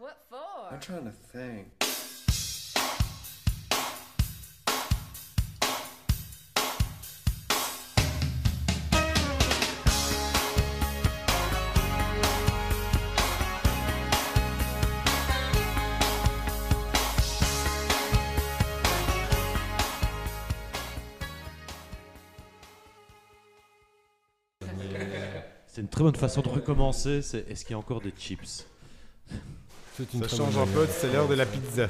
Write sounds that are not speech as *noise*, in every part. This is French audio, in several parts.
What for? I'm trying to think. C'est une très bonne façon de recommencer. C'est est-ce qu'il y a encore des chips? C'est une Ça très change bonne un peu, manière. c'est l'heure de la pizza.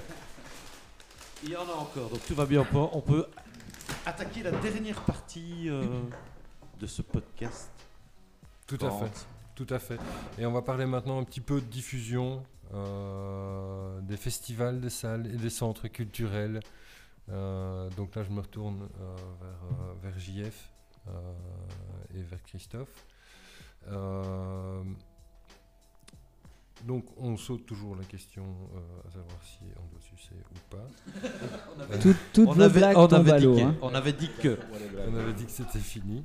Il y en a encore, donc tout va bien. On peut, on peut attaquer la dernière partie euh, de ce podcast. Tout à fait. Tout à fait. Et on va parler maintenant un petit peu de diffusion, euh, des festivals, des salles et des centres culturels. Euh, donc là, je me retourne euh, vers, euh, vers JF euh, et vers Christophe. Euh, donc on saute toujours la question euh, à savoir si on doit sucer ou pas. *laughs* Tout- toutes On vos avait, blagues on, tombent avait à dit l'eau, que, hein. on avait dit que. *laughs* On avait dit que c'était fini.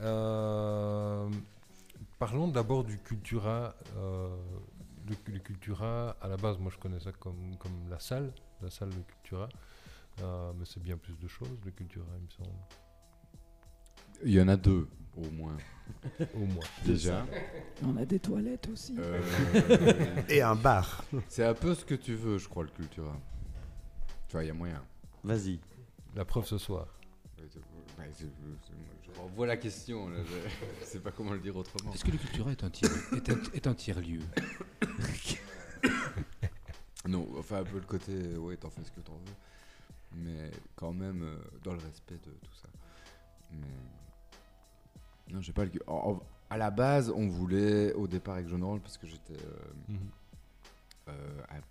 Euh, parlons d'abord du Cultura. euh, le, le Cultura, à la base, moi je connais ça comme, comme la salle, la salle de Cultura. Euh, mais c'est bien plus de choses, le Cultura, il me semble. Il y en a deux, au moins. Au moins. Déjà. On a des toilettes aussi. Euh, *laughs* Et un bar. C'est un peu ce que tu veux, je crois, le Cultura. Tu vois, il y a moyen. Vas-y. La preuve ce soir. C'est- Je renvoie la question, là, je je *laughs* sais pas comment le dire autrement. Est-ce que le Cultura est un tiers, est un, est un tiers-lieu *coughs* Non, enfin un peu le côté, ouais, t'en fais ce que t'en veux. Mais quand même, euh, dans le respect de tout ça. Mais. Non, j'ai pas le. en- en- à la base, on voulait, au départ avec John Orange, parce que j'étais euh, Mhm. euh, app-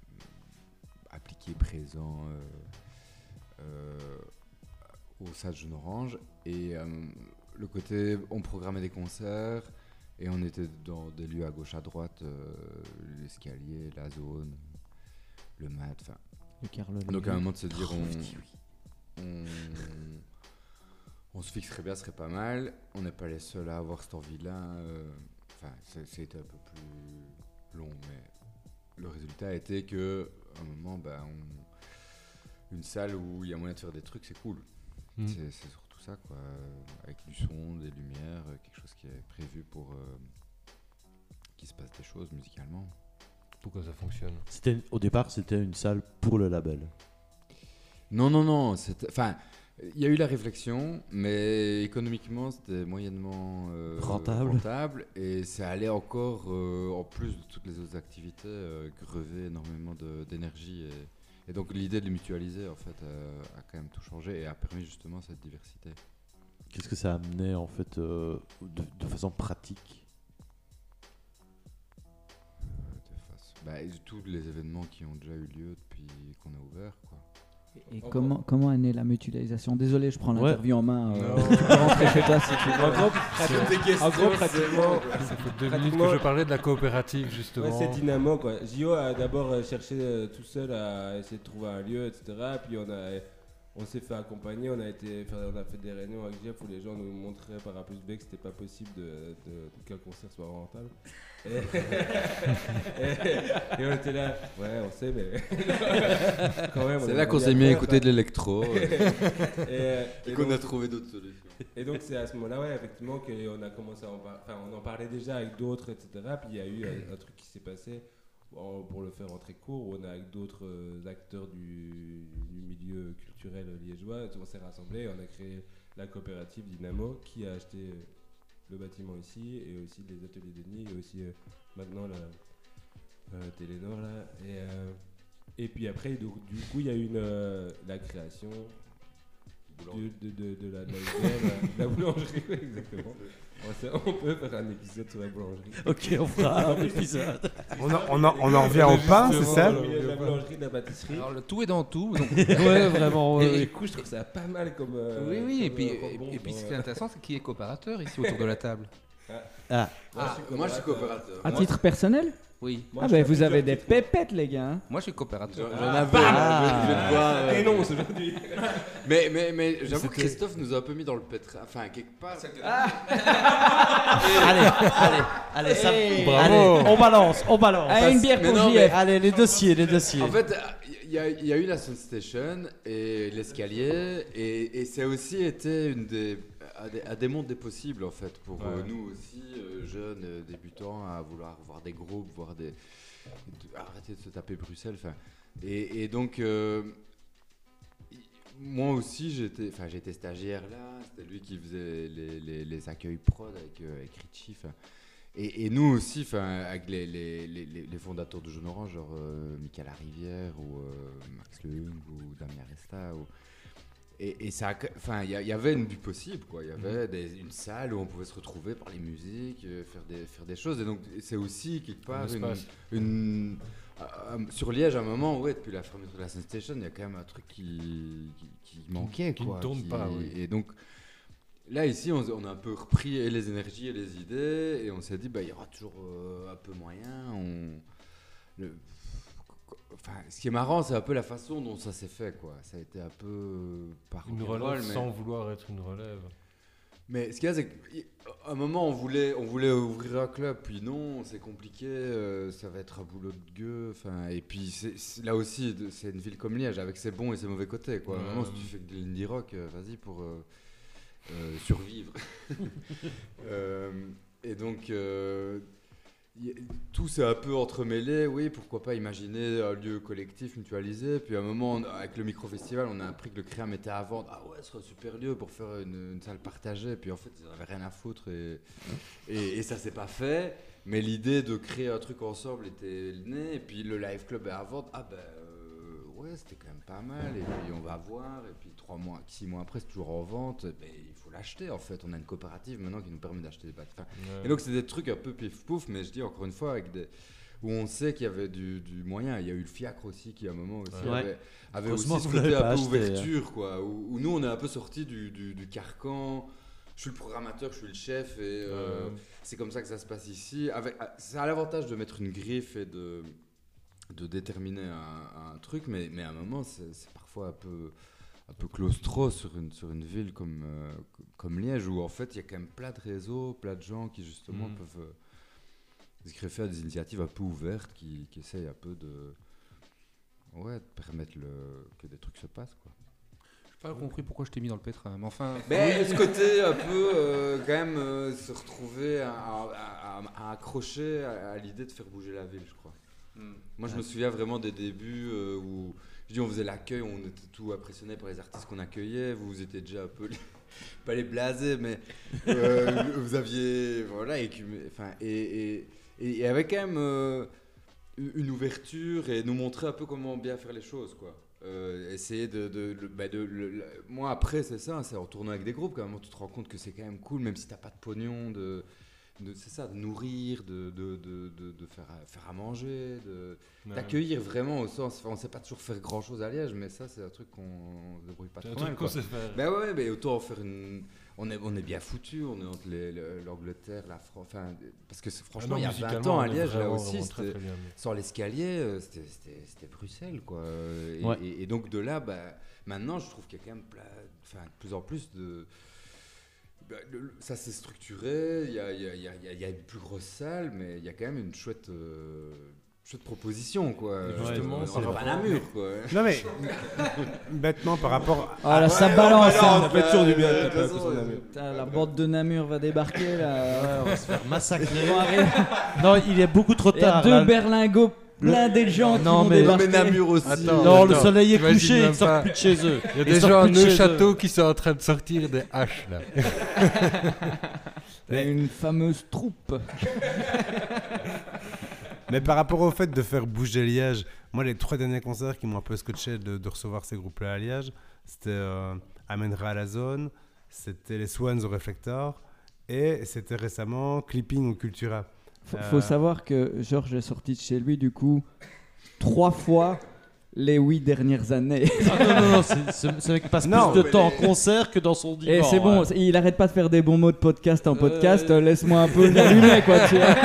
appliqué présent euh, euh, au SAD Jaune Orange. Et euh, le côté, on programmait des concerts et on était dans des lieux à gauche, à droite, euh, l'escalier, la zone, le mat, enfin. Le Carlo Donc à un moment de se dire, Oh, on, on, on se fixerait bien, ce serait pas mal. On n'est pas les seuls à avoir cette envie-là. euh, Enfin, c'était un peu plus long, mais le résultat a été que, à un moment, on- une salle où il y a moyen de faire des trucs, c'est cool. Mhm. C'est surtout ça, quoi. Avec du son, des lumières, euh, quelque chose qui est prévu pour euh, qu'il se passe des choses musicalement. Pourquoi ça fonctionne C'était au départ, c'était une salle pour le label. Non, non, non. Enfin, il y a eu la réflexion, mais économiquement, c'était moyennement euh, Rentable. rentable, Et ça allait encore, euh, en plus de toutes les autres activités, euh, grever énormément d'énergie. Et, et donc, l'idée de les mutualiser, en fait, euh, a quand même tout changé et a permis justement cette diversité. Qu'est-ce que ça a amené en fait de, de façon pratique? De. Bah, tous les événements qui ont déjà eu lieu depuis qu'on a ouvert, quoi. Et comment, comment est née la mutualisation? Désolé, je prends Ouais. l'interview en main. euh, tu peux rentrer chez toi si tu veux. En gros, en gros, pratiquement, Ça fait deux minutes Pratiquement- que je parlais de la coopérative, justement. Ouais, c'est dynamo quoi. Gio a d'abord euh, cherché euh, tout seul à essayer de trouver un lieu, etc. Puis on a, on s'est fait accompagner, on a été, faire- on a fait des réunions avec Jeff où les gens nous montraient par A plus B que c'était pas possible de, de- qu'un concert soit rentable. Et, *laughs* et- et on était là, ouais, on sait, mais *laughs* quand même. on C'est là qu'on s'est mis à écouter de l'électro *laughs* Et, euh, et et qu'on a trouvé d'autres solutions. et donc c'est à ce moment-là, ouais, effectivement, qu'on a commencé à en parler. Enfin, on en parlait déjà avec d'autres, etc. Puis il y a eu un, un truc qui s'est passé, pour le faire en très court, où on a avec d'autres euh, acteurs du milieu culturel liégeois, on s'est rassemblés, on a créé la coopérative Dynamo, qui a acheté euh, le bâtiment ici, et aussi les ateliers de nuit, et aussi euh, maintenant la euh, Télénor, là. Et, et puis après, du, du coup, il y a eu une, euh, la création de, de, de, de la, la, boulangerie, exactement. *laughs* On, peut faire un épisode sur la boulangerie. Ok, on fera un *laughs* épisode. on en, on en- on en revient au pain, c'est ça Le la boulangerie, la pâtisserie. Alors, le tout est dans tout. Donc, *laughs* ouais, vraiment. Et- du coup, je trouve ça pas mal comme. euh, oui, oui. Et puis, euh, et, bon et puis ce euh, qui est intéressant, c'est qui est coopérateur ici autour de la table. *laughs* Ah, moi, je suis coopérateur. À Moi, titre personnel Oui. Moi, Ah je ben vous avez des titres. pépettes les gars. hein. Moi, je suis coopérateur. J'en avais, je, je vais te voir, euh, Dénonce aujourd'hui. *laughs* Mais, mais, mais j'avoue que C'était- Christophe nous a un peu mis dans le pétrin. Enfin, quelque part. *laughs* Allez, allez, allez, ça... Hey. Bravo. allez, on balance, on balance. Ah, une bière mais pour non, JF. Allez, les dossiers, les dossiers. En fait, il y, a- il y a eu la Sound Station et l'escalier, et, et ça a aussi été une des, un des, des mondes des possibles, en fait, pour euh, Ouais. nous aussi, euh, jeunes euh, débutants, à vouloir voir des groupes, voir des. de- arrêter de se taper Bruxelles. Et, et donc. euh, moi aussi, j'étais, enfin, j'étais stagiaire là. C'était lui qui faisait les, les, les accueils prod avec, euh, avec Richie. Et, et nous aussi, enfin, avec les, fondateurs de Jaune Orange, genre euh, Michael Rivière ou Max Lehung ou Damien Resta. Ou... Et, et ça, enfin, il y, y avait une, du possible, quoi. Il y avait des- une salle où on pouvait se retrouver, parler musique, euh, faire des, faire des choses. Et donc, c'est aussi quelque part une, une- euh, sur Liège, à un moment, ouais, depuis la fermeture de la Sun Station, il y a quand même un truc qui, qui, qui manquait, qui ne tourne pas, oui. Et donc, là, ici, on, on a un peu repris et les énergies et les idées, et on s'est dit, bah, il y aura toujours euh, un peu moyen. On, le- enfin, ce qui est marrant, c'est un peu la façon dont ça s'est fait, quoi. Ça a été un peu par Une relève mais- sans vouloir être une relève. mais ce qu'il y a, c'est qu'à un moment, on voulait, on voulait ouvrir un club, puis non, c'est compliqué, euh, ça va être un boulot de gueux. Enfin, et puis là aussi, c'est une ville comme Liège, avec ses bons et ses mauvais côtés. Quoi. À un Ouais, moment, si tu fais que de l'indie rock, euh, vas-y pour euh, euh, survivre. *laughs* Euh, et donc, euh, tout s'est un peu entremêlé. Oui, pourquoi pas imaginer un lieu collectif mutualisé. Puis à un moment, avec le micro-festival, on a appris que le créam était à vendre. Ah ouais, ce serait un super lieu pour faire une, salle partagée. Puis en fait, ils n'avaient rien à foutre et, et, et ça s'est pas fait. Mais l'idée de créer un truc ensemble était née. Et puis le live club est à vendre. Ah ben ouais, c'était quand même pas mal. Et puis on va voir. Et puis trois mois, six mois après, c'est toujours en vente. Mais il faut l'acheter en fait. On a une coopérative maintenant qui nous permet d'acheter des. Enfin, Ouais. et donc c'est des trucs un peu pif pouf, mais je dis encore une fois avec des où on sait qu'il y avait du, du moyen. Il y a eu le fiacre aussi qui à un moment aussi Ouais. avait, avait aussi ce côté un peu ouverture quoi. Où, où nous on est un peu sorti du, du, du carcan. Je suis le programmateur, je suis le chef et euh, Euh, c'est comme ça que ça se passe ici. Avec, ah, ça a l'avantage de mettre une griffe et de de déterminer un, un truc, mais, mais à un moment c'est parfois un peu un peu claustro sur une, sur une ville comme, euh, comme Liège, où en fait il y a quand même plein de réseaux, plein de gens qui justement Mhm. peuvent euh, se greffer à des initiatives un peu ouvertes, qui, qui essayent un peu de, ouais, de permettre le, que des trucs se passent. Quoi. Pas compris pourquoi je t'ai mis dans le pétrin. Mais enfin. *laughs* Mais ce côté un peu, euh, quand même, euh, se retrouver à, à- à- à accrocher à, à l'idée de faire bouger la ville, je crois. Moi, je me souviens vraiment des débuts euh, où, je dis, on faisait l'accueil, on était tout impressionné par les artistes qu'on accueillait. Vous, vous étiez déjà un peu, les- *laughs* pas les blasés, mais euh, vous aviez, voilà, écumé, enfin, et, et, avec quand même euh, une ouverture et nous montrer un peu comment bien faire les choses, quoi. Essayer de, bah, de- le- le- moi après c'est ça c'est en tournant avec des groupes quand même tu te rends compte que c'est quand même cool même si t'as pas de pognon de, de c'est ça de nourrir de, de, de, de, de faire, à, faire à manger d'accueillir vraiment au sens enfin, on sait pas toujours faire grand chose à Liège mais ça c'est un truc qu'on on se débrouille pas C'est un trop mal truc qu'on quoi. sait faire. Ben ouais, mais autant en faire une. On est, on est bien foutu, on est entre l'Angleterre, la France. Enfin, parce que Ah franchement, non, il y a musicalement, 20 ans on à Liège, là aussi, très, très bien. sans l'escalier, euh, c'était- Bruxelles, quoi. Et, Ouais. et- et donc de là, bah, maintenant, je trouve qu'il y a quand même plein- de plus en plus de. Bah, ça s'est structuré, il y a, il y, a, il y, a, il y a- il y a une plus grosse salle, mais il y a quand même une chouette, euh, chouette proposition, quoi. Et justement, c'est pas un mur, quoi. Non mais *laughs* bêtement par rapport Ah là, ça Ouais, balance. on hein. fait toujours du bien, de façon, euh, Putain, la bande de Namur va débarquer là. Ouais, on va se faire massacrer. Non, il est beaucoup trop Il y a tard. deux là. berlingots blindés de gens qui vont mais- Non, mais débarquer. Namur aussi. Attends. Non, le soleil est couché, même ils sortent pas. plus de chez eux. Il y a Ils des sortent gens à plus de chez eux. Neuchâteau qui sont en train de sortir des haches là. Il y a une fameuse troupe. *laughs* Mais par rapport au fait de faire bouger Liège, moi les trois derniers concerts qui m'ont un peu scotché de, de recevoir ces groupes-là à Liège, c'était euh, Amènera à la zone, c'était les Swans au Reflector et c'était récemment Clipping au Cultura. Faut, Euh. faut savoir que Georges est sorti de chez lui du coup trois fois les huit dernières années. Ah non, non, non, c'est- ce ce mec passe Non, plus de mais temps en concert que dans son divan. Et c'est bon, ouais. il arrête pas de faire des bons mots de podcast en podcast. Euh, Laisse-moi un peu l'allumer, quoi. Tu vois. *laughs*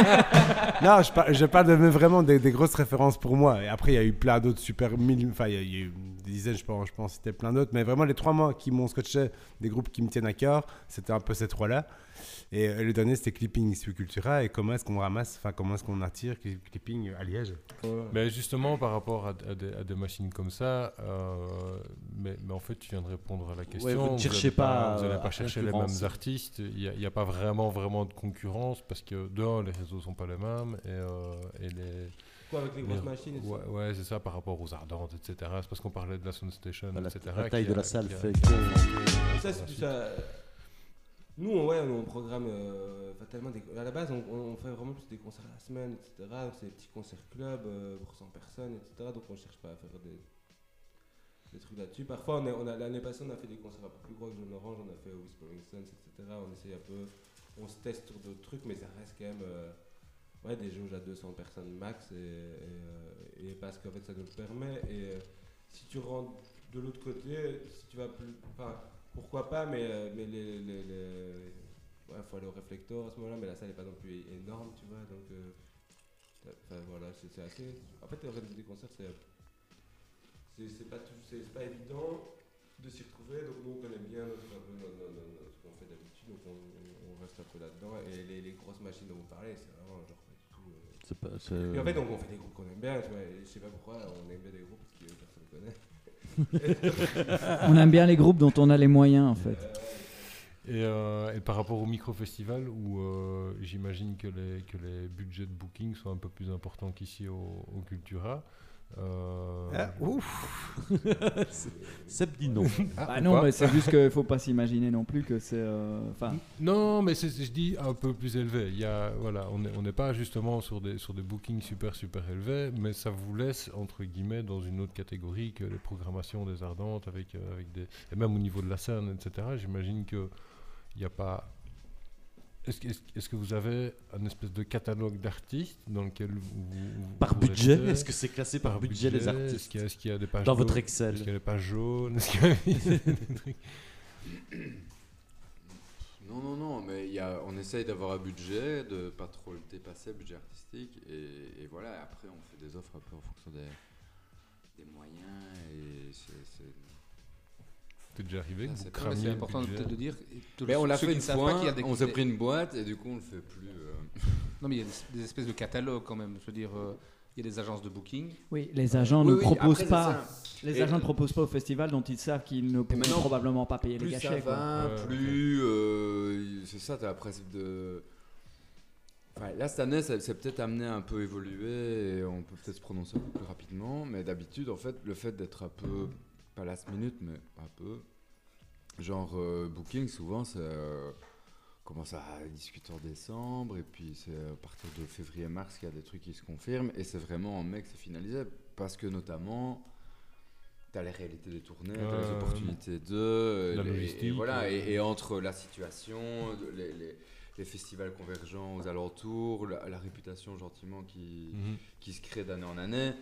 Non, je, par- je parle de mais vraiment des, des grosses références pour moi. Et après, il y a eu plein d'autres super mille. Enfin, il y, a- il y a eu des dizaines, je pense, je pense c'était plein d'autres. Mais vraiment, les trois mois qui m'ont scotché, des groupes qui me tiennent à cœur, c'était un peu ces trois-là. Et euh, le dernier, c'était Clipping Issue Cultura. Et comment est-ce qu'on ramasse, enfin, comment est-ce qu'on attire Cli- Clipping à Liège Mais justement, par rapport à, à des, à des machines comme ça, euh, mais, mais en fait, tu viens de répondre à la question. vous ne cherchez pas, Vous n'allez pas chercher les mêmes artistes. Il n'y a, pas vraiment, vraiment de concurrence parce que, d'un, les réseaux sont pas les mêmes et, euh, et les. Quoi, avec les grosses machines et Ouais, ouais, c'est ça par rapport aux ardentes, etc. C'est parce qu'on parlait de la Soundstation, Bah, la- etc. la taille de la salle a- fait que- Ça, c'est la tout suite. ça. Nous, on, ouais, on programme euh, fatalement des. À la base, on, fait vraiment plus des concerts la semaine, etc. C'est des petits concerts clubs euh, pour 100 personnes, etc. Donc, on cherche pas à faire des, des trucs là-dessus. Parfois, on l'année passée, on a fait des concerts un peu plus gros que Jaune Orange, on a fait Whispering Suns, etc. On essaye un peu. On se teste sur d'autres trucs, mais ça reste quand même. euh, ouais, des jauges à 200 personnes max, et, parce qu'en fait, ça nous le permet. Et si tu rentres de l'autre côté, si tu vas plus. Pourquoi pas, mais, euh, mais les. les, les- ouais, faut aller au réflecteur à ce moment-là, mais la salle n'est pas non plus énorme, tu vois. Donc, euh, enfin, voilà, c'est assez. En fait, organiser des concerts, c'est. C'est pas, tout- c'est c'est pas évident de s'y retrouver, donc nous on connaît bien notre, un peu notre- notre- notre- ce qu'on fait d'habitude, donc on, on reste un peu là-dedans. Et les, les grosses machines dont vous parlez, c'est vraiment genre pas du tout. euh, C'est pas- c'est- et en fait, donc, on fait des groupes qu'on aime bien, tu vois. Je sais pas pourquoi on aime bien des groupes parce que personne ne connaît. *laughs* On aime bien les groupes dont on a les moyens, en fait. Et, euh, par rapport au micro-festival, où euh, j'imagine que les, que les budgets de booking sont un peu plus importants qu'ici au Cultura. Euh, Ah, ouf *laughs* Seb dit non. ah, Bah ou non, pas. mais c'est *laughs* juste qu'il faut pas s'imaginer non plus que c'est. euh, Enfin, Non, mais c'est, je dis un peu plus élevé. Il y a, voilà, on n'est pas justement sur des, sur des bookings super super élevés, mais ça vous laisse entre guillemets dans une autre catégorie que les programmations des Ardentes avec, euh, avec des et même au niveau de la scène, etc. J'imagine que il n'y a pas. Est-ce, que- vous avez un espèce de catalogue d'artistes dans lequel vous, vous- Par vous budget Est-ce que c'est classé par, budget, les Est-ce artistes qu'il y a, est-ce qu'il y a des pages Dans votre Excel. Est-ce qu'il y a des pages jaunes Est-ce qu'il y a *laughs* des trucs Non, non, non, mais il y a, on essaye d'avoir un budget, de pas trop le dépasser, budget artistique, et, et voilà, après on fait des offres un peu en fonction des, des moyens, et c'est... c'est- C'est déjà arrivé Ah, c'est important budget de dire. Mais on l'a fait une fois, pas qu'il y a des- on s'est pris une boîte, et du coup on le fait plus... euh, *laughs* Non, mais il y a des, des espèces de catalogues quand même. Je veux dire, euh, il y a des agences de booking. oui, les agents Oui, ne oui, proposent après, pas. Les Et- agents ne proposent pas au festival dont ils savent qu'ils ne pourront probablement pas payer les plus ça cachets. quoi. va, plus euh, c'est ça, tu as le principe de. Enfin, là, cette année, ça s'est peut-être amené à un peu évoluer et on peut peut-être se prononcer un peu plus rapidement. Mais d'habitude, en fait, le fait d'être un peu, pas last minute, mais un peu, genre euh, booking, souvent, c'est. euh, commence à discuter en décembre et puis c'est à partir de février-mars qu'il y a des trucs qui se confirment et c'est vraiment en mai que c'est finalisé parce que notamment T'as les réalités des tournées, t'as les opportunités de. La les- logistique, Et, voilà, ouais. et, et entre la situation, les, les- les festivals convergents aux alentours, la, la réputation gentiment qui, Mhm. qui se crée d'année en année,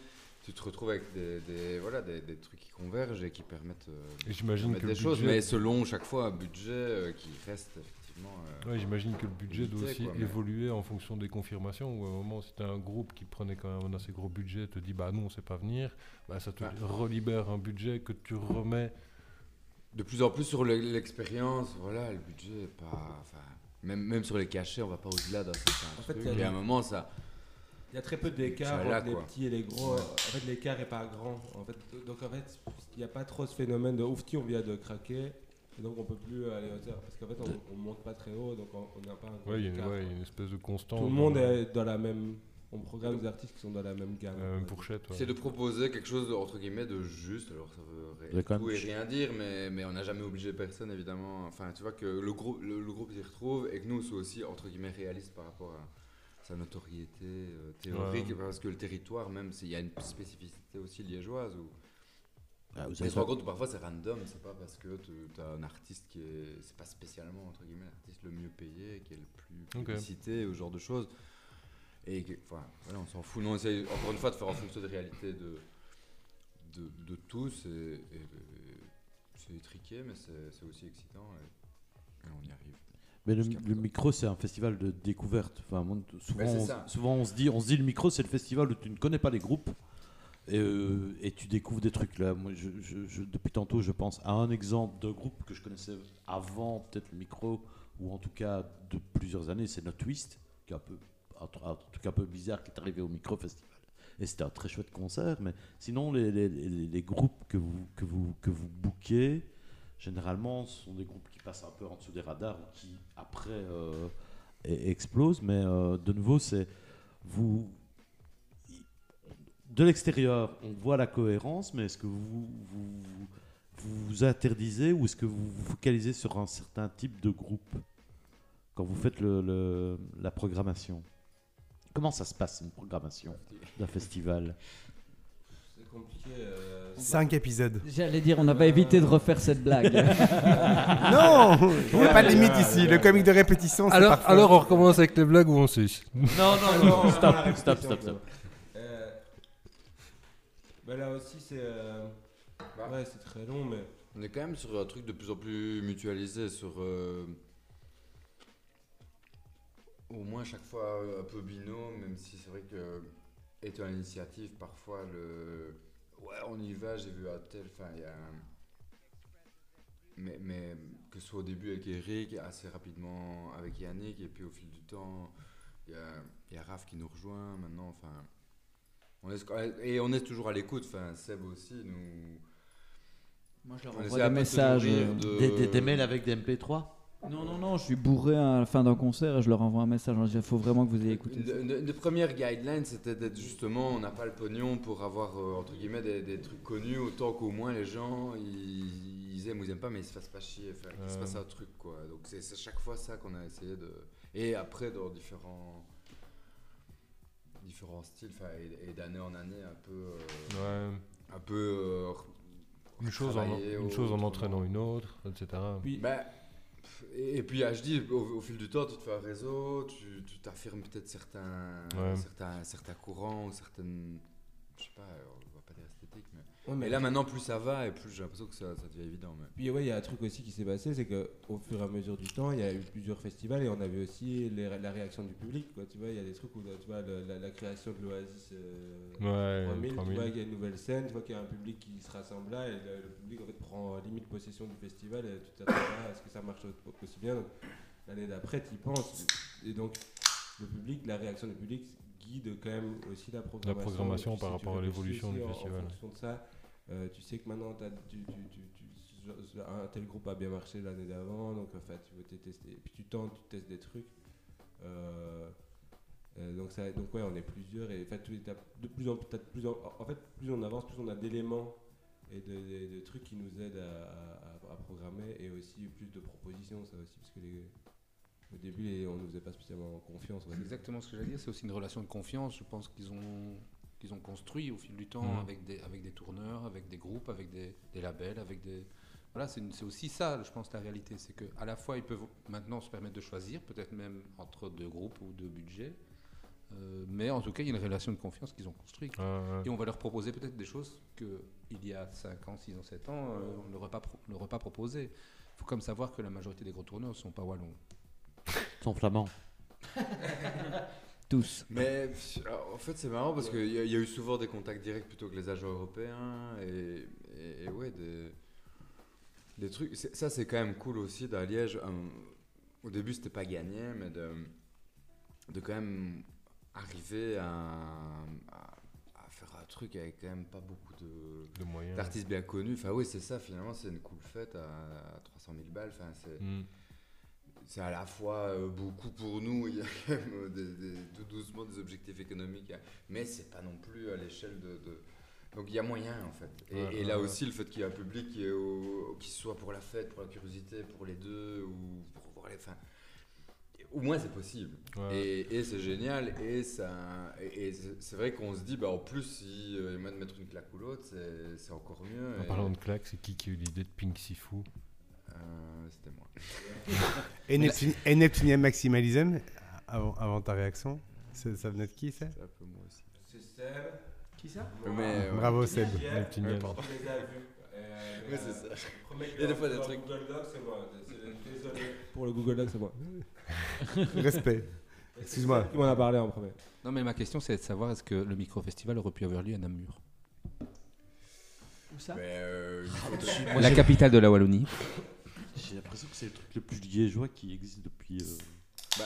tu te retrouves avec des, des- voilà, des, des trucs qui convergent et qui permettent, euh, j'imagine permettent que des choses, mais selon chaque fois un budget euh, qui reste effectivement. euh, Ouais, j'imagine que le budget doit aussi quoi, mais- évoluer en fonction des confirmations. Ou à un moment, si tu as un groupe qui prenait quand même un assez gros budget, te dit bah non, on sait pas venir, bah, ça te relibère un budget que tu remets. De plus en plus sur le- l'expérience, voilà, le budget est pas. Même, même sur les cachets, on va pas au-delà d'un certain En fait, truc. il y a- et à un moment, ça. Il y a très peu d'écart entre les quoi. petits et les gros. En fait, l'écart est pas grand. En fait, donc en fait, il n'y a pas trop ce phénomène de ouf, on vient de craquer. Et donc on peut plus aller hauteur. Parce qu'en fait, on, on monte pas très haut, donc on on n'a pas un gros Ouais, il y a une, écart. ouais, il y a une espèce de constance. Tout le monde la- est dans la même. On programme des artistes qui sont dans la même gamme. on ouais. C'est de proposer quelque chose de, entre guillemets de juste. Alors ça veut tout même- et rien dire, mais, mais on n'a jamais obligé personne évidemment. Enfin, tu vois que le groupe, le, le groupe s'y retrouve et que nous soit aussi entre guillemets réaliste par rapport à sa notoriété euh, théorique, Ouais. parce que le territoire même, c'est- il y a une spécificité aussi liégeoise où Ah, vous on avez se rend compte que parfois c'est random, c'est pas parce que tu as un artiste qui est. C'est pas spécialement, entre guillemets, l'artiste le mieux payé, qui est le plus publicité, ou ce genre de choses. Et enfin, voilà, on s'en fout. Nous, on essaye encore une fois de faire en fonction des réalités de, de, de tous. Et, et- et c'est étriqué, mais c'est c'est aussi excitant. Et, et on y arrive. Mais le, micro, c'est un festival de découverte. Enfin, souvent, on, ça. souvent on se dit, on se dit, le micro, c'est le festival où tu ne connais pas les groupes et, euh, et tu découvres des trucs. Là, moi, je, je- je- depuis tantôt, je pense à un exemple de groupe que je connaissais avant peut-être le micro ou en tout cas de plusieurs années. C'est No Twist, qui est un peu un, peu bizarre qui est arrivé au micro festival. Et c'était un très chouette concert. Mais sinon, les, les- les- les groupes que vous que vous que vous bookez généralement, ce sont des groupes qui passent un peu en dessous des radars ou qui, après, euh, explosent. Mais euh, de nouveau, c'est vous. De l'extérieur, on voit la cohérence, mais est-ce que vous vous, interdisez ou est-ce que vous vous focalisez sur un certain type de groupe quand vous faites la programmation? Comment ça se passe une programmation d'un festival? C'est compliqué. euh, 5 épisodes. J'allais dire, on n'a pas évité de refaire cette blague. *laughs* non Il n'y a pas de limite ici. Le comique de répétition, c'est Alors, parfois- alors on recommence avec les blagues ou on suce Non, non, non, *laughs* stop, stop, stop, stop. Euh, bah là aussi, c'est. euh, ouais, c'est très long, mais. On est quand même sur un truc de plus en plus mutualisé, sur euh, au moins chaque fois un peu binôme, même si c'est vrai que étant l'initiative, parfois le ouais on y va, j'ai vu un tel, enfin il y a un- mais, mais que ce soit au début avec Eric, assez rapidement avec Yannick, et puis au fil du temps, il y a, y a Raph qui nous rejoint maintenant, enfin on est, et on est toujours à l'écoute, enfin Seb aussi nous Moi, je leur envoie des messages. euh, de- Des, des- des mails avec des MP3 Non, non, non, je suis bourré à la fin d'un concert et je leur envoie un message. Il faut vraiment que vous ayez écouté. Des premières guidelines, c'était d'être justement, on n'a pas le pognon pour avoir, euh, entre guillemets, des, des trucs connus, autant qu'au moins les gens, ils, ils aiment ou ils aiment pas, mais ils se fassent pas chier, enfin, qu'il se passe un truc, quoi. Donc c'est chaque fois ça qu'on a essayé de... Et après, dans différents différents styles, enfin, et, et d'année en année, un peu... euh, Ouais. un peu... euh, Une chose, en, une chose en entraînant une autre, etc. Puis, Bah, et, puis, ah, je dis, au, au fil du temps, tu te fais un réseau, tu tu t'affirmes peut-être certains, Ouais. certains, certains courants ou certaines. Je sais pas, on va pas dire esthétique, mais. Ouais, mais là, maintenant, plus ça va et plus j'ai l'impression que ça, ça devient évident. Mais... Puis ouais, il y a un truc aussi qui s'est passé, c'est que au fur et à mesure du temps, il y a eu plusieurs festivals et on avait aussi les- la réaction du public. Quoi. Tu vois, il y a des trucs où tu vois la, la création de l'Oasis euh, Ouais, 3000, tu 3000. vois qu'il y a une nouvelle scène, tu vois qu'il y a un public qui se rassemble là et le, le public en fait prend limite possession du festival et tu t'attends pas à ce que ça marche au- aussi bien. L'année d'après, tu y penses et donc le public, la réaction du public guide quand même aussi la programmation. programmation Et puis, par si rapport à l'évolution du festival. En fonction de ça, euh, tu sais que maintenant tu, tu, un tel groupe a bien marché l'année d'avant, donc en fait tu veux te tester. Et puis tu tentes, tu testes des trucs. Euh, euh, donc, ça, donc ouais, on est plusieurs et en fait, de plus en, de plus en, en fait, plus on avance, plus on a d'éléments et de, de- de trucs qui nous aident à, à- à programmer et aussi plus de propositions, ça aussi, parce que les, au début, on nous faisait pas spécialement confiance. C'est exactement ce que j'allais dire. C'est aussi une relation de confiance, je pense, qu'ils ont, qu'ils ont construit au fil du temps Mhm. avec, des, avec des tourneurs, avec des groupes, avec des, des labels, avec des. Voilà, c'est aussi ça, je pense, la réalité. C'est qu'à la fois, ils peuvent maintenant se permettre de choisir, peut-être même entre deux groupes ou deux budgets. Euh, mais en tout cas, il y a une relation de confiance qu'ils ont construite. Et on va leur proposer peut-être des choses qu'il y a 5 ans, 6 ans, 7 ans, euh, on ne leur aurait pas, pro- pas proposé. Il faut comme savoir que la majorité des gros tourneurs ne sont pas wallons. Son flamand. *laughs* Tous. Mais alors, en fait, c'est marrant parce qu'il y, a- il y a eu souvent des contacts directs plutôt que les agents européens et, et- et ouais, des, des trucs. c'est- Ça, c'est quand même cool aussi dans Liège. euh, au début, c'était pas gagné, mais de, de quand même arriver à, à- à faire un truc avec quand même pas beaucoup de De moyens. d'artistes bien connus. Enfin, oui, c'est ça, finalement, c'est une cool fête à, à 300 000 balles. Enfin, c'est Mm. C'est à la fois euh, beaucoup pour nous, il y a quand même euh, des- des- tout doucement des objectifs économiques, mais c'est pas non plus à l'échelle de, de- Donc il y a moyen en fait. Et, Ouais, et ouais, là ouais. aussi, le fait qu'il y ait un public qui, est au- qui soit pour la fête, pour la curiosité, pour les deux, ou pour voir les. Enfin, au moins c'est possible. Ouais. Et, et c'est génial. Et, ça, et, et c'est vrai qu'on se dit, bah, en plus, si euh, il y a moyen de mettre une claque ou l'autre, c'est- encore mieux. En parlant de claques, c'est qui qui a eu l'idée de Pink Sifu? C'était moi. Et, Neptune- et Neptunium Maximalism, avant, avant ta réaction, ça venait de qui ça C'est un peu moi aussi. C'est Seb. Qui ça? Mais, euh, Bravo Seb. Le petit Nian. On les a vus. Euh, Ouais, c'est euh, ça. Il y a des fois des trucs. Google Docs, c'est moi. Désolé. Pour le Google Docs, c'est moi. *laughs* Respect. Excuse-moi. Qui m'en a parlé en premier Non, mais ma question, c'est de savoir est-ce que le micro-festival aurait pu avoir lieu à Namur? Où ça? Mais, euh, La capitale de la Wallonie. J'ai l'impression que c'est le plus liégeois qui existe depuis. euh,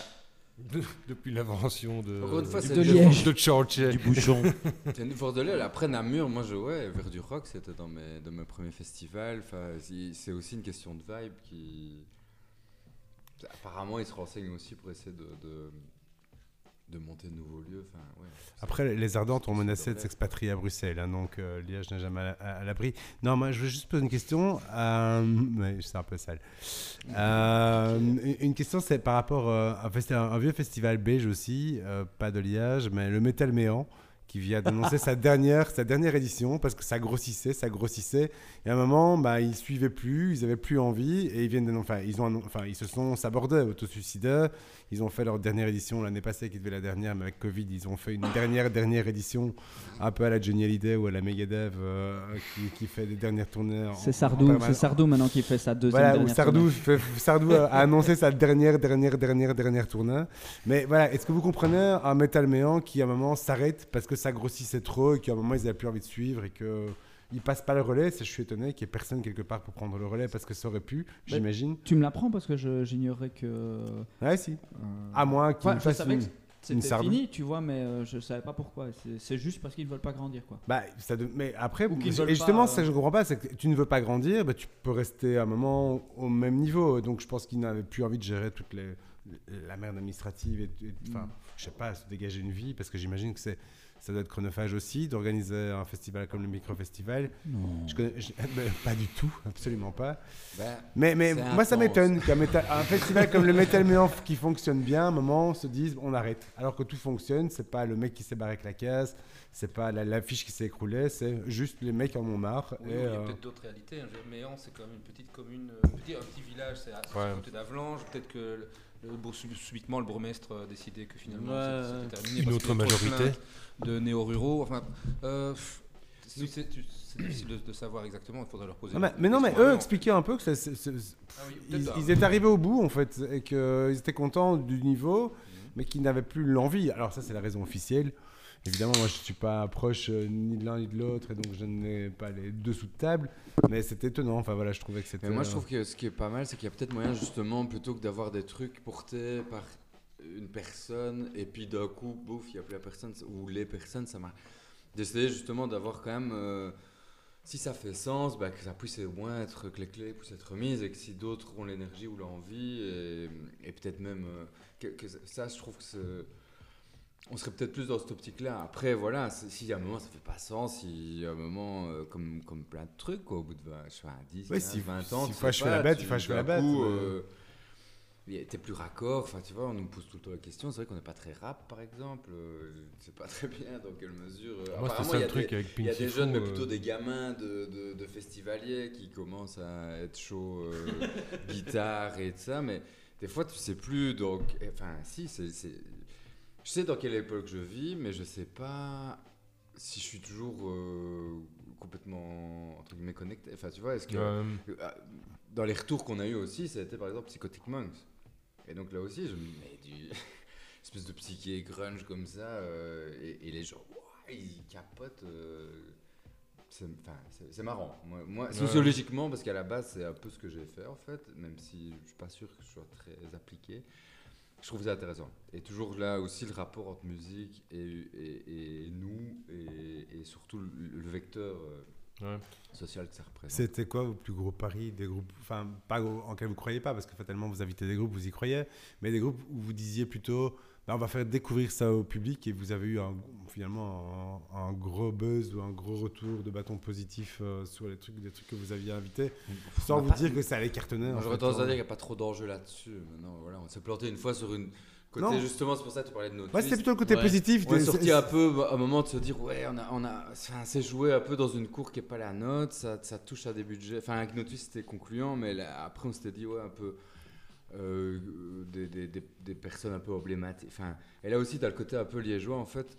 De- *laughs* depuis l'invention de, Encore une fois, De Liège. de Churchill. du bouchon. C'est une force de l'aile. Après Namur, moi je ouais, vers du rock, c'était dans mes, dans mes premiers festivals. Enfin, c'est c'est aussi une question de vibe qui. Apparemment, ils se renseignent aussi pour essayer de, de, de monter de nouveaux lieux. Enfin, ouais. Après, les Ardentes ont menacé de s'expatrier à Bruxelles, hein, donc euh, Liège n'est jamais à, l'abri. Non, moi, je veux juste poser une question. euh, c'est un peu sale. Euh, une- question, c'est par rapport euh, à un, festi- un vieux festival belge aussi, euh, pas de Liège, mais le Métal Méant, qui vient d'annoncer sa dernière, sa dernière édition parce que ça grossissait, ça grossissait. Et à un moment, bah, ils suivaient plus, ils avaient plus envie et ils viennent, enfin, ils ont, enfin, ils se sont sabordés, autosuicidaires. Ils ont fait leur dernière édition l'année passée, qui devait la dernière, mais avec Covid, ils ont fait une dernière, dernière édition, un peu à la Johnny Hallyday ou à la Megadev, euh, qui, qui fait des dernières tournées. C'est Sardou, c'est Sardou maintenant qui fait sa deuxième Voilà, dernière Sardou, tournée. Sardou a a annoncé sa dernière, dernière, dernière, dernière tournée. Mais voilà, est-ce que vous comprenez un métal méant qui à un moment s'arrête parce que ça grossissait trop et qu'à un moment ils n'avaient plus envie de suivre et que ils passent pas le relais Je suis étonné qu'il n'y ait personne quelque part pour prendre le relais parce que ça aurait pu, j'imagine. Tu me l'apprends parce que j'ignorais que. Ouais, si. euh, À moins qu'il ouais, fasse une- c'était fini, tu vois, mais euh, je savais pas pourquoi. C'est- juste parce qu'ils ne veulent pas grandir, quoi. Bah, ça de- mais après, Ou et justement, pas, ça euh, je comprends pas, c'est que tu ne veux pas grandir, bah, tu peux rester à un moment au même niveau. Donc je pense qu'ils n'avaient plus envie de gérer toute les, la merde administrative et, et- enfin, je sais pas, se dégager une vie, parce que j'imagine que c'est ça doit être chronophage aussi d'organiser un festival comme le Micro Festival. Je connais, je- *laughs* ben, pas du tout, absolument pas. Ben, Mais, mais moi, ça m'étonne qu'un un festival comme le Metal Méant qui fonctionne bien, à un moment, on se dise on arrête. Alors que tout fonctionne, c'est pas le mec qui s'est barré avec la case, c'est pas la- l'affiche qui s'est écroulée, c'est juste les mecs en ont marre. Oui, et, il y a euh, peut-être d'autres réalités. hein. Méan, c'est quand même une petite commune, euh, petit, un petit village, c'est à Ouais. côté d'Avlange. Peut-être que subitement le bourgmestre a décidé que finalement Ouais. c'était- terminé. Une autre majorité. De néo-ruraux. Enfin, euh, c'est difficile de, de savoir exactement. Il faudrait leur poser. non, la- mais, mais non, mais eux expliquaient un peu que Ah oui, ils, étaient arrivés au bout en fait et qu'ils étaient contents du niveau, mais qu'ils n'avaient plus l'envie. Alors ça, c'est la raison officielle. Évidemment, moi, je suis pas proche euh, ni de l'un ni de l'autre, et donc je n'ai pas les deux sous de table. Mais c'est étonnant. Enfin voilà, je trouvais que c'était. Mais moi, je trouve que ce qui est pas mal, c'est qu'il y a peut-être moyen, justement, plutôt que d'avoir des trucs portés par une personne, et puis d'un coup, bouf, il n'y a plus la personne, ou les personnes, ça marche. D'essayer justement d'avoir quand même. euh, si ça fait sens, bah, que ça puisse au moins être, que les clés puissent être mises, et que si d'autres ont l'énergie ou l'envie, et, et peut-être même. euh, que, que ça, je trouve que c'est. On serait peut-être plus dans cette optique-là. Après, voilà, c'est- si à un moment ça fait pas sens, si à un moment, euh, comme, comme plein de trucs, quoi, au bout de 20, je sais pas, 10, Ouais, 15, si- 20 ans, si tu faut sais achever la bête, tu- faut achever d'un la bête, euh, y a- T'es plus raccord, enfin tu vois, on nous pose tout le temps la question. C'est vrai qu'on n'est pas très rap par exemple, euh, je sais pas très bien dans quelle mesure. euh, Moi, apparemment, ça il y le a truc des- avec il y a des jeunes, mais euh, plutôt des gamins de, de- de festivaliers qui commencent à être chauds euh, *laughs* guitare et tout ça, mais des fois tu sais plus. Donc, enfin, si, c'est, c'est- je sais dans quelle époque je vis, mais je sais pas si je suis toujours euh, complètement entre guillemets connecté. Enfin, tu vois, est-ce que euh, euh, dans les retours qu'on a eu aussi, ça a été par exemple Psychotic Monks. Et donc là aussi, je me dis, mais du *laughs* espèce de psyché grunge comme ça, euh, et, et les gens, ouah, ils capotent. c'est marrant. Moi, moi, sociologiquement, parce qu'à la base, c'est un peu ce que j'ai fait en fait, même si je suis pas sûr que je sois très appliqué. Je trouve ça intéressant. Et toujours là aussi le rapport entre musique et, et, et nous, et, et surtout le, le vecteur euh, Ouais. social que ça représente. C'était quoi vos plus gros paris des groupes Enfin, pas en quels vous croyez pas, parce que fatalement vous invitez des groupes, vous y croyez, mais des groupes où vous disiez plutôt, bah, on va faire découvrir ça au public et vous avez eu un- finalement un, un gros buzz ou un gros retour de bâton positif euh, sur les trucs, que vous aviez invités, sans vous dire que ça allait cartonner. J'aurais tendance à dire qu'il n'y a pas trop d'enjeux là-dessus. Maintenant, voilà, on s'est planté une fois sur une. Côté, Non. justement, c'est pour ça que tu parlais de notre Ouais, c'était plutôt le côté Ouais. positif. On est sorti un peu bah, à un moment de se dire ouais on a on a c'est joué un peu dans une cour qui est pas la nôtre ça, ça touche à des budgets enfin avec Notus c'était concluant mais là, après on s'était dit ouais un peu euh, des, des, des, des personnes un peu emblématiques enfin et là aussi tu as le côté un peu liégeois en fait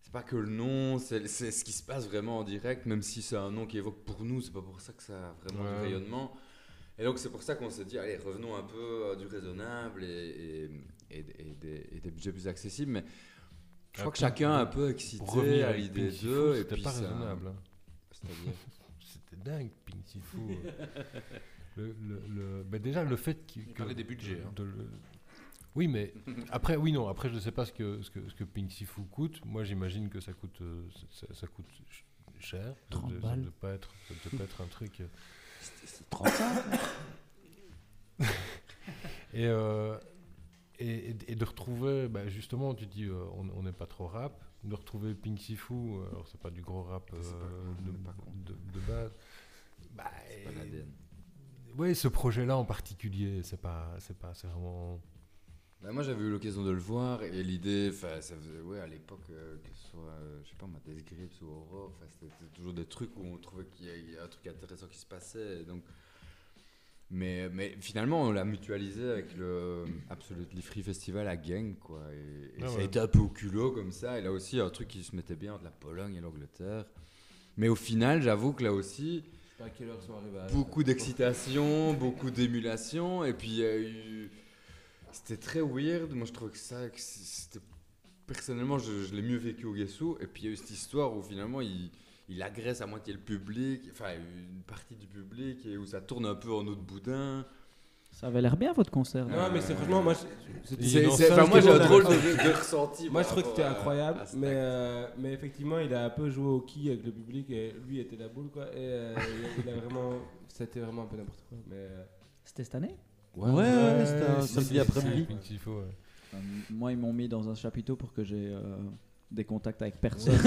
c'est pas que le nom, c'est ce qui se passe vraiment en direct, même si c'est un nom qui évoque pour nous, c'est pas pour ça que ça a vraiment Ouais. du rayonnement. Et donc c'est pour ça qu'on s'est dit, allez, revenons un peu à du raisonnable et, et, et- et des, et des budgets plus accessibles. Mais je crois que Après, chacun est un peu excité à l'idée d'eux. C'était pas ça- raisonnable. hein. C'est-à-dire *laughs* C'était dingue, Pink Sifu. *laughs* le, le, le- bah déjà, le fait qu'il. Il parlait des budgets, hein. de le- Oui, mais après, oui, non, après, je ne sais pas ce que, ce que, ce que Pink Sifu coûte. Moi, j'imagine que ça coûte, euh, ça, ça coûte ch- cher. 30 ça ne doit pas être, ça doit pas être un truc. euh, C'est 35 *laughs* Et, euh, et, et- et de retrouver, bah, justement, tu dis, euh, on n'est pas trop rap, de retrouver Pink Sifu, alors c'est pas du gros rap pas- de base. Bah, c'est pas l'ADN. Oui, ce projet-là en particulier, c'est pas, c'est pas, c'est vraiment. Bah, moi j'avais eu l'occasion de le voir et l'idée, enfin ça faisait, ouais, à l'époque, euh, que ce soit, euh, je sais pas, moi, Death Grips ou Aurore, enfin, c'était toujours des trucs où on trouvait qu'il y, y a un truc intéressant qui se passait. donc, mais, mais finalement, on l'a mutualisé avec le Absolutely Free Festival à Gang, quoi. Et, et Ah ça a été un peu au culot comme ça. Et là aussi, un truc qui se mettait bien entre la Pologne et l'Angleterre. Mais au final, j'avoue que là aussi, à quelle heure beaucoup d'excitation, beaucoup d'émulation, et puis il y a eu. C'était très weird. Moi, je trouvais que ça, c'était. Personnellement, je, je l'ai mieux vécu au Guessou, et puis il y a eu cette histoire où finalement il, il agresse à moitié le public, enfin une partie du public, et où ça tourne un peu en eau de boudin. Ça avait l'air bien votre concert. Non, mais c'est franchement, moi, c'était- j'ai un c'était drôle de, de ressenti. Moi, je trouve que c'était incroyable, mais, euh, mais effectivement, il a un peu joué au qui avec le public et lui était la boule, quoi. Et euh, il, il a vraiment, c'était vraiment un peu n'importe quoi. Mais euh, C'était cette année? Ouais, ouais, c'était un si, samedi après-midi. ouais. Moi, ils m'ont mis dans un chapiteau pour que j'ai euh, des contacts avec personne. *laughs*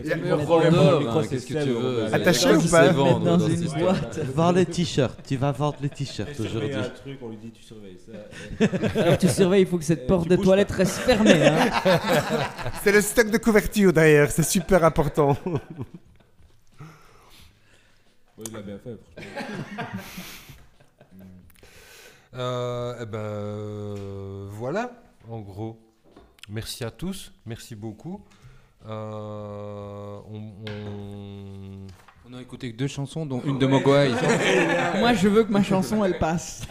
Il y a le micro, hein, c'est qu'est-ce que tu veux Attaché Il y a ou pas Dans une boîte. Vends les t-shirts, tu vas vendre les t-shirts aujourd'hui. un truc, on lui dit tu surveilles ça. *laughs* Alors, tu surveilles, il faut que cette Euh, porte de toilette reste fermée. hein. *laughs* C'est le stock de couverture d'ailleurs, c'est super important. Il l'a bien fait, franchement. Euh, eh ben euh, voilà, en gros. Merci à tous, merci beaucoup. Euh, on, on- On a écouté que deux chansons, dont une de Mogwai. *laughs* Moi, je veux que ma chanson, elle passe.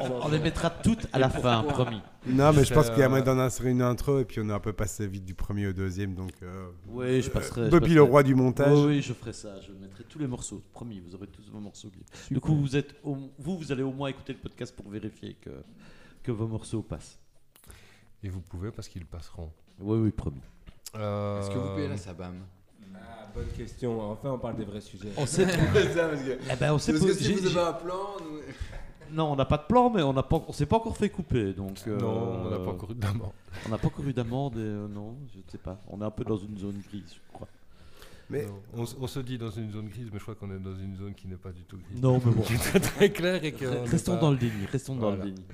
On, on les mettra toutes à la fin, promis. Non, mais je pense qu'il y a moyen d'en insérer une intro et puis on est un peu passé vite du premier au deuxième. Donc, euh, Oui, je passerai. je Bobby passerai. le roi du montage. Oui, oui, je ferai ça. Je mettrai tous les morceaux. Promis, vous aurez tous vos morceaux. Du coup, vous, êtes au- vous, vous allez au moins écouter le podcast pour vérifier que, que vos morceaux passent. Et vous pouvez parce qu'ils passeront. Oui, oui, promis. Euh, Est-ce que vous payez la Sabam? Ah, bonne question. Enfin, on parle des vrais sujets. On sait. *laughs* eh ben, on sait Parce pas- que si vous avez un plan, nous- Non, on n'a pas de plan, mais on n'a pas, on s'est pas encore fait couper, donc. euh, Non, on n'a pas encore eu d'amant. On n'a pas encore eu d'amende, et, euh, non, je ne sais pas. On est un peu dans une zone grise, je crois. Mais on, se dit dans une zone grise, mais je crois qu'on est dans une zone qui n'est pas du tout grise. Non, mais *laughs* bon. Qui est très, très clair et que. Restons pas- dans le déni, restons dans le déni.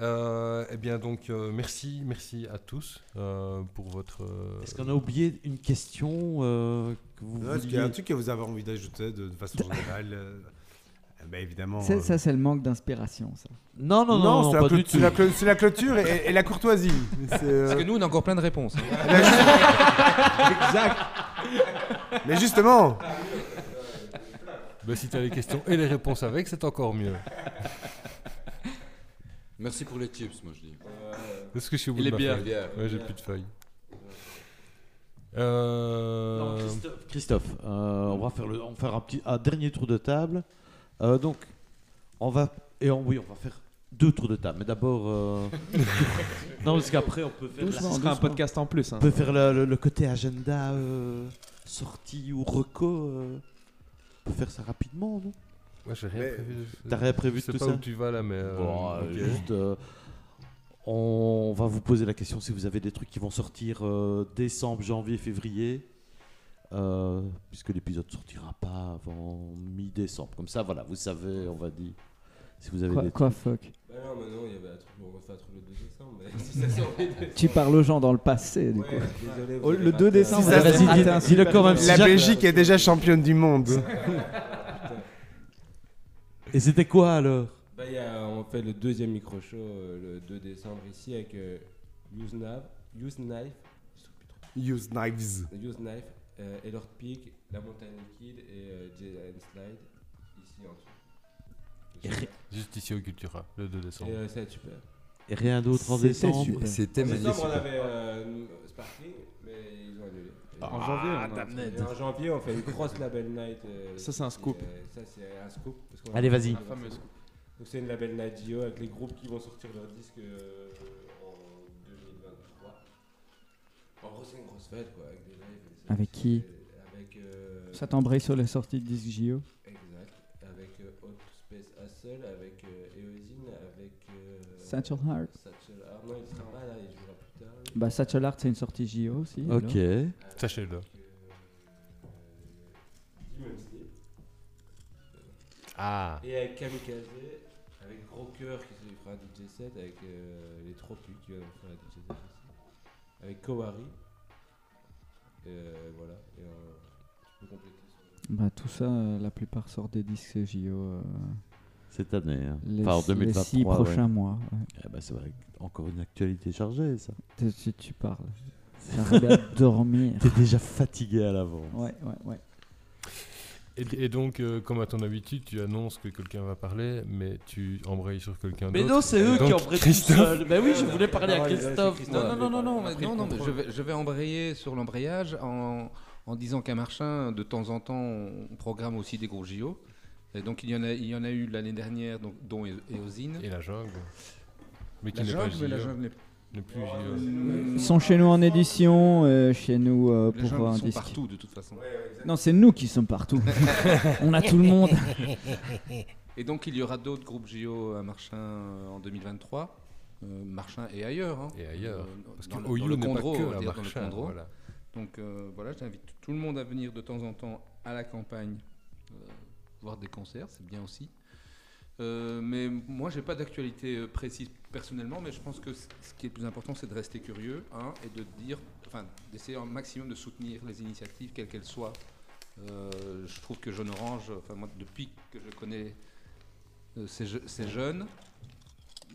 Euh, eh bien, donc, euh, merci, merci à tous euh, pour votre. euh, Est-ce qu'on a oublié une question euh, que vous non, est-ce qu'il y a un vouliez truc que vous avez envie d'ajouter de, de façon générale ben, Évidemment. Euh, Ça, c'est le manque d'inspiration, ça. Non, non, non, non, non, c'est la, clôture et, et la courtoisie. Euh, Parce que nous, on a encore plein de réponses. hein. *laughs* exact. Mais justement, bah, si tu as les questions et les réponses avec, c'est encore mieux. Merci pour les tips, moi je dis. Est-ce que je suis au bout Il de est ma feuille Bien. Ouais, j'ai plus de feuilles. Euh, Non, Christophe, Christophe, euh, on va faire, le, on va faire un, petit, un dernier tour de table. Euh, donc, on va. Et on- oui, on va faire deux tours de table. Mais d'abord. euh, *laughs* non, parce qu'après, on peut faire. La- Ce sera un podcast en plus. hein. on peut faire le, le- le côté agenda euh, sortie ou reco. euh, on peut faire ça rapidement, non? Moi, j'ai rien Mais- prévu. T'as rien prévu Je de sais tout pas ça où tu vas là, mais. euh, Bon, euh, juste, euh, on va vous poser la question si vous avez des trucs qui vont sortir euh, décembre, janvier, février. euh, puisque l'épisode sortira pas avant mi-décembre. Comme ça, voilà, vous savez, on va dire, si vous avez Quoi, des quoi, fuck Bah non, mais non, il y avait un truc, on refait un truc le 2 décembre. Mais *laughs* si ça sort le 2 décembre. Tu parles aux gens dans le passé, du Ouais, coup. désolé. Oh, le raté 2 un- décembre, Si un dis-le quand même, la Belgique est déjà championne du monde. *laughs* Et c'était quoi alors Bah, il y a- on fait le deuxième micro-show euh, le 2 décembre ici avec euh, Usenav, Useknife Use Knives. Use Knife, euh, Elord Peak, La Montagne Liquide et euh, Jay and Slide, ici en dessous. Juste ici au Cultura, le 2 décembre. Et euh, ça va être super. et rien d'autre en C'était décembre super. C'était En décembre, on avait euh, Sparkling, mais ils ont annulé. En janvier, on a- Et en janvier, on fait une grosse label night. euh, Ça, c'est un scoop. euh, ça, c'est un scoop. parce qu'on Allez, va- vas-y. on Donc, c'est une label night JO avec les groupes qui vont sortir leur disque euh, en 2023. En gros, c'est une grosse fête, quoi, avec des lives. et Avec qui Avec. euh, Ça t'embraye sur les sorties de disques JO Exact. Avec euh, Hot Space Hustle, avec euh, Eosine, avec. euh, Satchel Heart. Satchel Heart. Non, il sera pas là, il jouera plus tard. lui. Bah, Satchel Art, c'est une sortie JO aussi. Ok. Sachez-le. Ah Et avec Kamikaze, avec Gros Cœur qui se fera un DJ set, avec euh, les Tropus qui vont faire un DJ set aussi. Avec Kowari. Euh, voilà. Et euh, tu peux compléter sur Bah, tout ça, euh, la plupart sortent des disques JO euh, Cette année. hein. les, Enfin, en les 2023. six ouais. prochains mois. ouais. Eh ben, c'est vrai. Encore une actualité chargée, ça. Tu, tu- tu parles. *laughs* J'aimerais bien dormir. T'es déjà fatigué à l'avance. Ouais, ouais, ouais. et, et donc, euh, comme à ton habitude, tu annonces que quelqu'un va parler, mais tu embrayes sur quelqu'un d'autre. Mais non, c'est eux Donc, qui pris tout Christophe- seul. Mais oui, je voulais parler à Ah, Christophe. moi. Non, non, non, non, non, mais, non, il non, mais comprend. je, vais, je vais embrayer sur l'embrayage en, en disant qu'à Marchin, de temps en temps, on programme aussi des gros JO. Et donc il y en a, il y en a eu l'année dernière, donc, dont E- Eosine. Et la jungle. Mais qui La n'est pas jungle, mais la jungle n'est- N'est plus JO. Ils sont chez nous en édition, euh, chez nous euh, pour jungles un sont disque. partout de toute façon. Non, c'est nous qui sommes partout. *laughs* On a tout le monde. *laughs* Et donc il y aura d'autres groupes JO à Marchin euh, en 2023. euh, Marchin et ailleurs. hein. Et ailleurs. Euh, Parce dans que le- dans le n'est pas Condro, que à dans le Condro. voilà. Donc euh, voilà, j'invite tout le monde à venir de temps en temps à la campagne voir des concerts, c'est bien aussi. Euh, mais moi, j'ai pas d'actualité euh, précise personnellement, mais je pense que ce qui est le plus important, c'est de rester curieux hein, et de dire, enfin, d'essayer un maximum de soutenir les initiatives, quelles qu'elles soient. Euh, je trouve que Jeune Orange, enfin depuis que je connais ces, je- ces jeunes,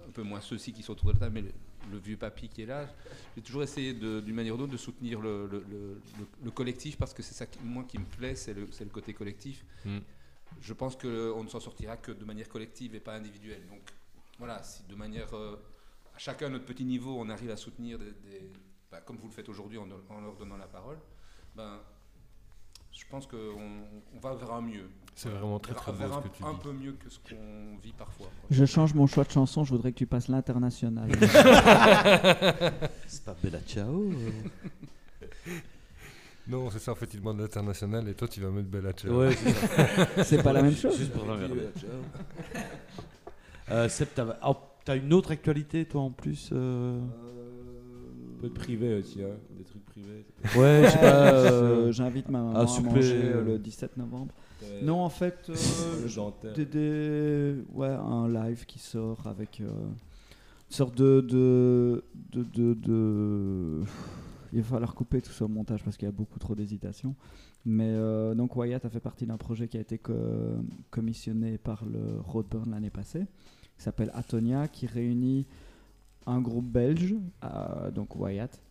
un peu moins ceux-ci qui sont autour de la table, mais le, vieux papy qui est là, j'ai toujours essayé d'une manière ou d'autre de soutenir le, le- le- le- le collectif parce que c'est ça moi qui me plaît, c'est le, c'est le côté collectif. Mm. Je pense qu'on ne s'en sortira que de manière collective et pas individuelle. Donc voilà, si de manière, euh, à chacun à notre petit niveau, on arrive à soutenir des, des- bah, comme vous le faites aujourd'hui en, en leur donnant la parole, ben, je pense qu'on on va vers un mieux. C'est vraiment très Vers- très beau vers ce un, que tu un dis. peu mieux que ce qu'on vit parfois. Je change mon choix de chanson, je voudrais que tu passes l'international. *laughs* *laughs* C'est pas Bella Ciao. Euh. Non, c'est ça, en fait, il demande l'international et toi tu vas mettre Bella Ciao. Ouais, c'est ça. *laughs* C'est pas la même chose. Juste pour l'emmerder. *laughs* Euh, Seb, t'as oh, t'as une autre actualité, toi, en plus euh? Un peu de privé aussi, hein, des trucs privés. Ouais, je sais pas. Euh, euh, J'invite ma maman à à, manger euh, euh, le 17 novembre. Euh, Non, en fait, euh, *laughs* des, des- ouais, un live qui sort avec euh, une sorte de, de, de, de- de- Il va falloir couper tout ça au montage parce qu'il y a beaucoup trop d'hésitation. Mais euh, donc Wyatt a fait partie d'un projet qui a été co- commissionné par le Roadburn l'année passée, qui s'appelle Atonia, qui réunit un groupe belge, euh, donc Wyatt,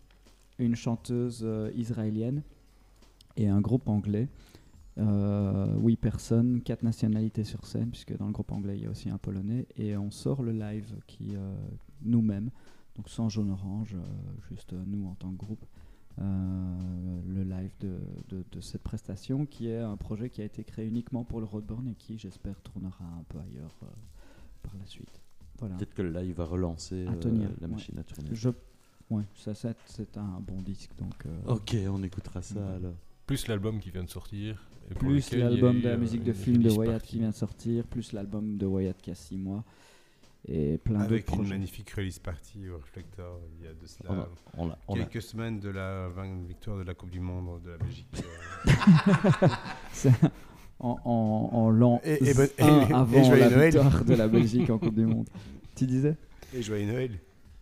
une chanteuse euh, israélienne et un groupe anglais. Huit personnes, quatre nationalités sur scène, puisque dans le groupe anglais il y a aussi un polonais, et on sort le live qui nous-mêmes, donc sans jaune orange, euh, juste euh, nous en tant que groupe, euh, le live de, de- de cette prestation, qui est un projet qui a été créé uniquement pour le Roadburn et qui, j'espère, tournera un peu ailleurs euh, par la suite. Voilà. Peut-être que là, il va relancer euh, la ouais. machine à tourner. Je, ouais, ça, ça, c'est un bon disque, donc. euh, Ok, on écoutera ça Ouais. alors. Plus l'album qui vient de sortir. et plus l'album de la musique de film de Wyatt qui vient de sortir, plus l'album de Wyatt qui a 6 mois, et plein d'autres Avec une projets. magnifique release party au Reflector il y a de cela On a, on l'a- on a- quelques semaines de la victoire de la Coupe du Monde de la Belgique. *laughs* C'est en, en, en l'an Et- et 1 et- avant joyeux la Noël. victoire de la Belgique en Coupe du Monde. Tu disais? Et joyeux Noël.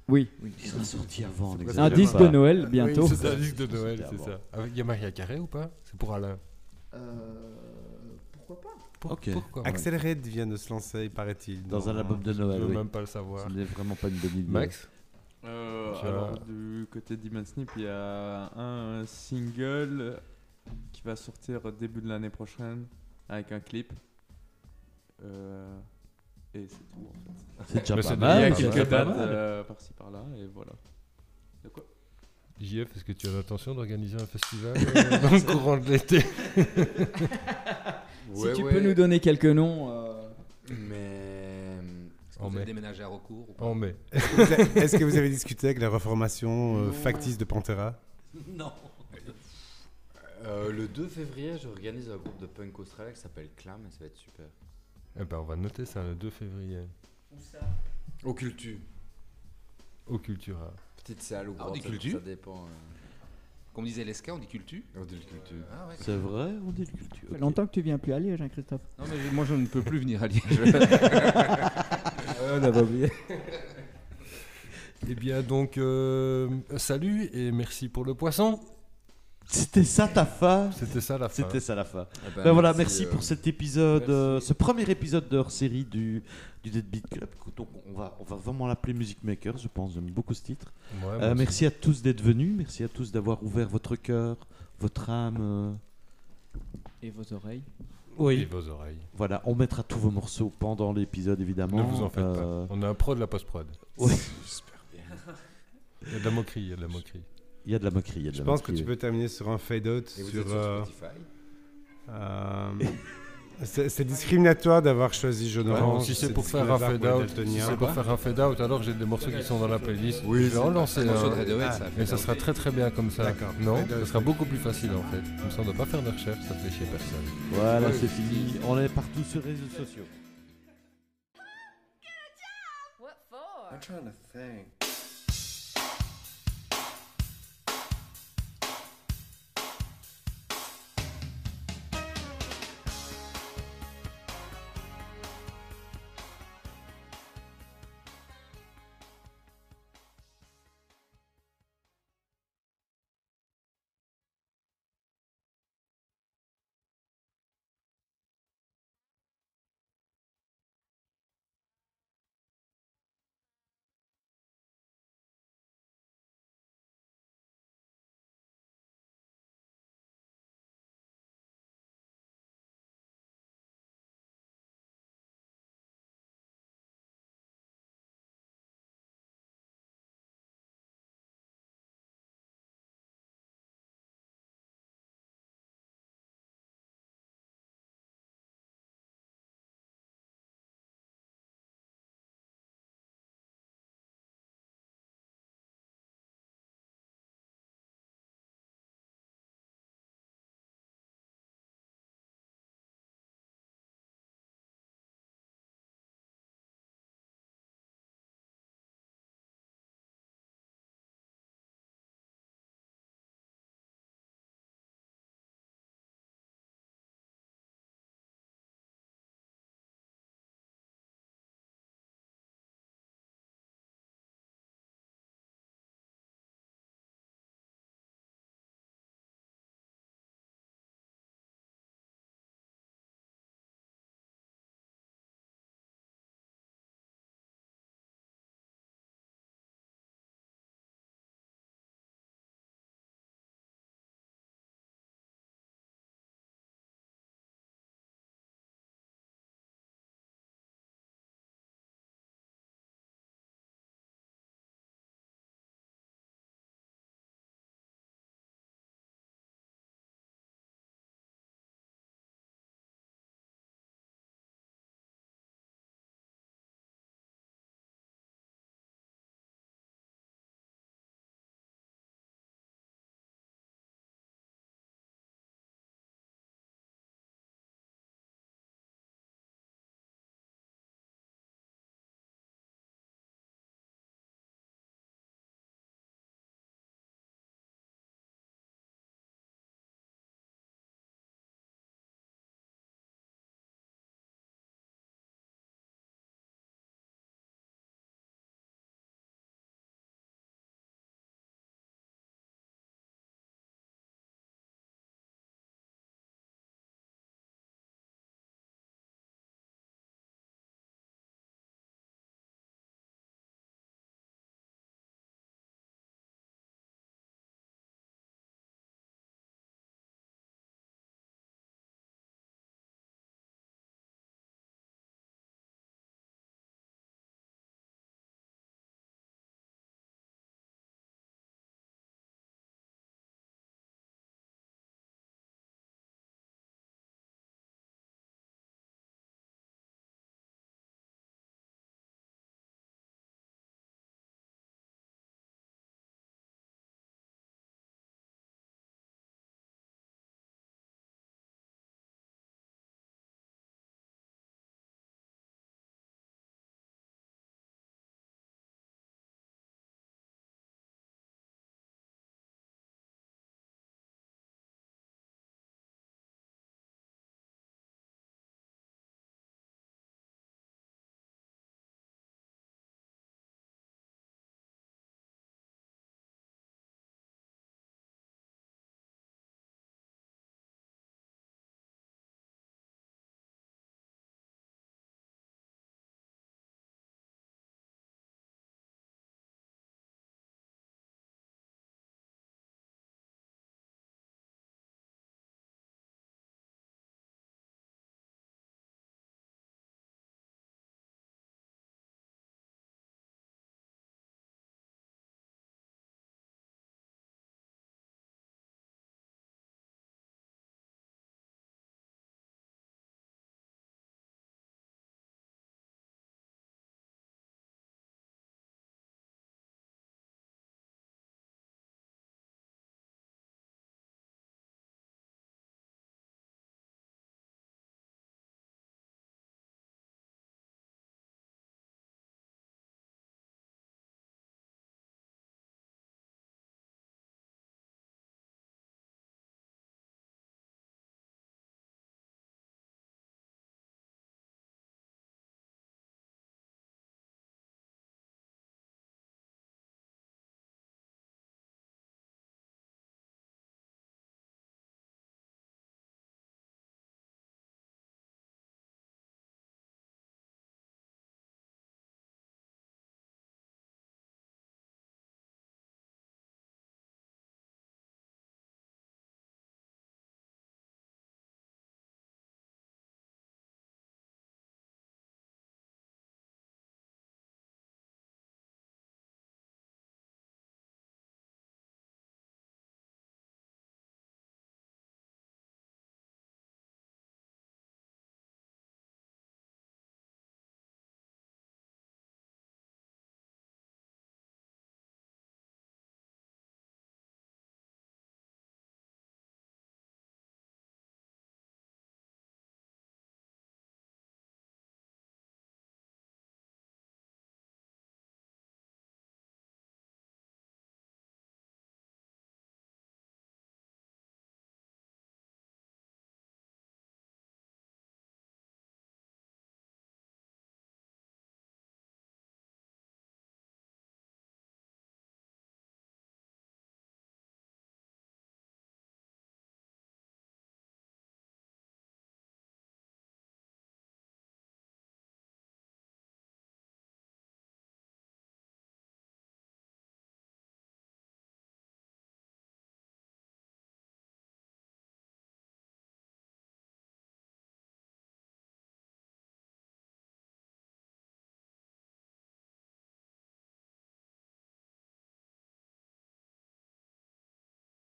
Oui. oui. Il sera sorti avant. Un disque de Noël bientôt. Oui, C'est un disque de Noël, c'est ça. Il y a Maria Carré ou pas? C'est pour Alain. pas Pour- Ok. Pourquoi Axel Red vient de se lancer, paraît-il. Dans un album de Je Noël, veux oui. même pas le savoir. Ce n'est vraiment pas une bonne idée. Max Euh, alors, du côté d'Iman Snip, il y a un single qui va sortir début de l'année prochaine avec un clip. Euh, et c'est tout en fait. C'est déjà pas c'est Il y mal. a quelques dates mal. euh, *laughs* par-ci par-là et voilà. De quoi JF, est-ce que tu as l'intention d'organiser un festival *laughs* euh, dans le courant de l'été? *laughs* si tu ouais, peux nous donner quelques noms. euh, Mais. Est-ce que En vous déménager à recours ou pas En mai. Vous avez- *laughs* Est-ce que vous avez discuté avec la reformation euh, factice de Pantera *laughs* Non. Euh, le 2 février, j'organise un groupe de punk australien qui s'appelle Clam et ça va être super. Eh ben, on va noter ça le 2 février Au cultu. au Cultura. Petite salle ou Ah, cultu ça dépend. euh, Comme disait Lesca, on dit cultu. on dit le cultu. Ah ouais. C'est vrai, on dit le culture. Ça fait longtemps que tu viens plus à Liège, hein, Christophe. Non mais moi je ne peux plus venir à Liège. *laughs* on avait oublié. Eh bien, donc, euh, salut et merci pour le poisson. C'était ça ta fin C'était ça la fin. C'était ça la fin. Eh ben, Ben voilà, merci euh, pour cet épisode, euh, ce premier épisode de hors série du, du Deadbeat Club. Donc on va, on va vraiment l'appeler Music Maker, je pense, j'aime beaucoup ce titre. Ouais, Euh, merci à tous d'être venus, merci à tous d'avoir ouvert votre cœur, votre âme. euh. Et vos oreilles. Et Oui, vos oreilles. voilà, on mettra tous vos morceaux pendant l'épisode évidemment. Ne vous en faites Euh, pas. On a un pro de la post-prod. ouais. *laughs* Il y a de la moquerie, il y a de la moquerie. Il y a de la moquerie. il y a de Je la pense que tu peux terminer sur un fade-out Et vous sur... êtes sur euh, Spotify euh, *laughs* c'est c'est discriminatoire d'avoir choisi Jaune Non, Orange. si c'est pour faire un fade-out, si c'est pour faire un fade-out, alors j'ai des morceaux qui sont dans la playlist. Oui, je vais en lancer un. Radiohead, Ah, ça. Et ça sera très très bien comme ça. D'accord. Non, ça sera beaucoup plus facile en fait. Comme ça, on ne doit pas faire de recherche, ça fait chier personne. Voilà, c'est fini. On est partout sur les réseaux sociaux. I'm trying to think.